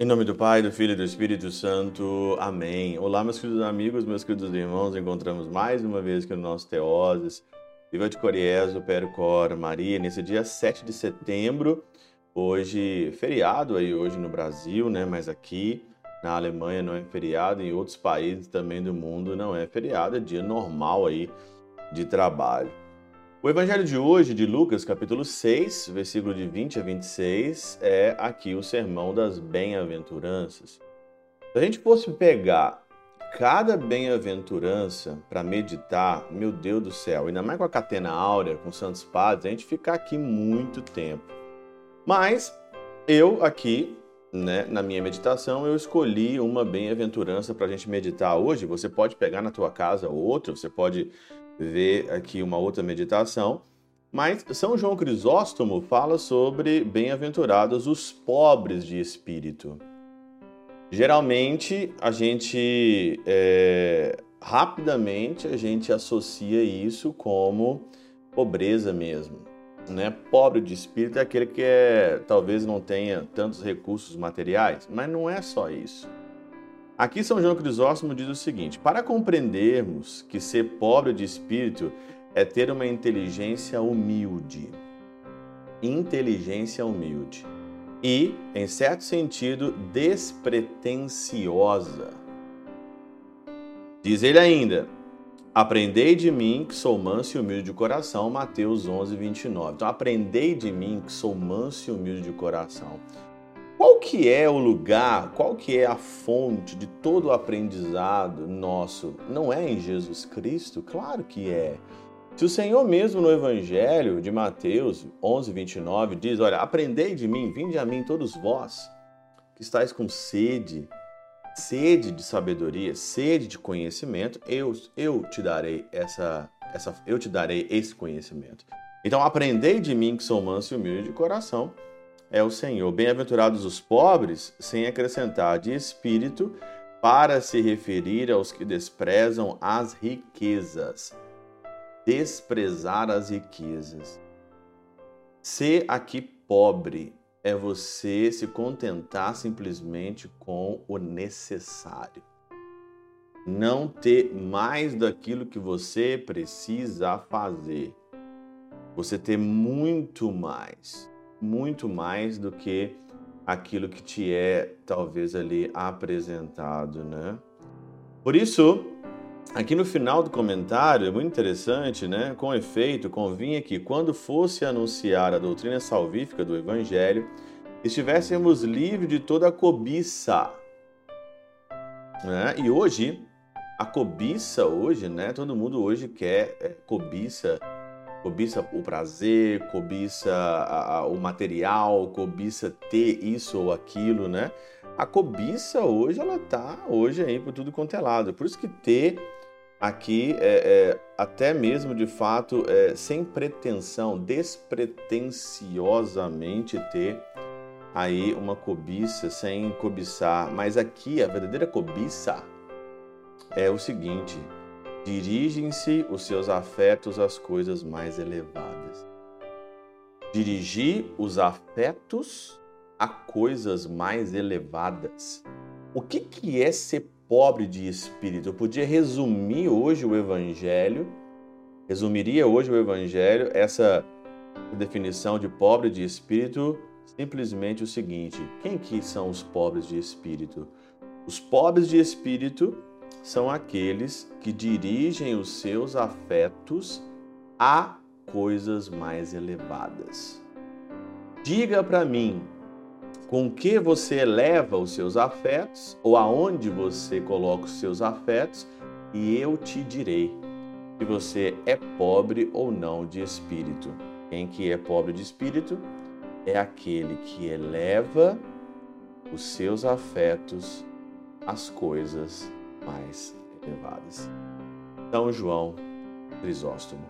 Em nome do Pai, do Filho e do Espírito Santo. Amém. Olá, meus queridos amigos, meus queridos irmãos. Encontramos mais uma vez aqui no nosso Teoses. Viva de Coriezo, Percor, Maria, nesse dia 7 de setembro. Hoje, feriado aí hoje no Brasil, né? Mas aqui na Alemanha não é feriado, em outros países também do mundo não é feriado, é dia normal aí de trabalho. O evangelho de hoje, de Lucas, capítulo 6, versículo de 20 a 26, é aqui o sermão das bem-aventuranças. Se a gente fosse pegar cada bem-aventurança para meditar, meu Deus do céu, ainda mais com a catena áurea, com santos padres, a gente fica aqui muito tempo. Mas eu aqui, né, na minha meditação, eu escolhi uma bem-aventurança para a gente meditar hoje. Você pode pegar na tua casa outra, você pode ver aqui uma outra meditação. Mas São João Crisóstomo fala sobre bem-aventurados os pobres de espírito. Geralmente a gente é, rapidamente a gente associa isso como pobreza mesmo. Né? Pobre de espírito é aquele que é, talvez não tenha tantos recursos materiais, mas não é só isso. Aqui São João Crisóstomo diz o seguinte: para compreendermos que ser pobre de espírito é ter uma inteligência humilde. Inteligência humilde. E, em certo sentido, despretensiosa. Diz ele ainda: Aprendei de mim que sou manso e humilde de coração, Mateus 11, 29. Então, aprendei de mim que sou manso e humilde de coração. Qual que é o lugar, qual que é a fonte de todo o aprendizado nosso? Não é em Jesus Cristo? Claro que é. Se o Senhor mesmo no Evangelho de Mateus 11, 29 diz, olha, aprendei de mim, vinde a mim todos vós, que estáis com sede, sede de sabedoria, sede de conhecimento, eu, eu te darei essa, essa, eu te darei esse conhecimento. Então, aprendei de mim que sou manso e humilde de coração, é o Senhor. Bem-aventurados os pobres, sem acrescentar de espírito, para se referir aos que desprezam as riquezas. Desprezar as riquezas. Ser aqui pobre é você se contentar simplesmente com o necessário. Não ter mais daquilo que você precisa fazer. Você ter muito mais muito mais do que aquilo que te é talvez ali apresentado, né? Por isso, aqui no final do comentário, é muito interessante, né? Com efeito, convinha que quando fosse anunciar a doutrina salvífica do evangelho, estivéssemos livres de toda a cobiça. Né? E hoje, a cobiça hoje, né? Todo mundo hoje quer é, cobiça cobiça o prazer, cobiça a, a, o material, cobiça ter isso ou aquilo, né? A cobiça hoje, ela tá hoje aí por tudo quanto é lado. Por isso que ter aqui, é, é, até mesmo de fato, é, sem pretensão, despretensiosamente ter aí uma cobiça, sem cobiçar. Mas aqui, a verdadeira cobiça é o seguinte, dirigem-se os seus afetos às coisas mais elevadas. Dirigir os afetos a coisas mais elevadas. O que, que é ser pobre de espírito? Eu podia resumir hoje o Evangelho, resumiria hoje o Evangelho, essa definição de pobre de espírito, simplesmente o seguinte: quem que são os pobres de espírito? Os pobres de espírito são aqueles que dirigem os seus afetos a coisas mais elevadas. Diga para mim, com que você eleva os seus afetos ou aonde você coloca os seus afetos e eu te direi se você é pobre ou não de espírito. Quem que é pobre de espírito é aquele que eleva os seus afetos às coisas mais elevadas. São João Crisóstomo.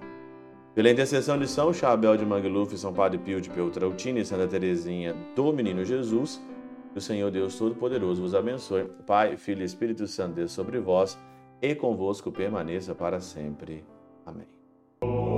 Pela intercessão de São Chabel de Mangluf, São Padre Pio de Peltrautina e Santa Teresinha do Menino Jesus, que o Senhor Deus Todo-Poderoso vos abençoe. Pai, Filho e Espírito Santo, Deus sobre vós e convosco permaneça para sempre. Amém.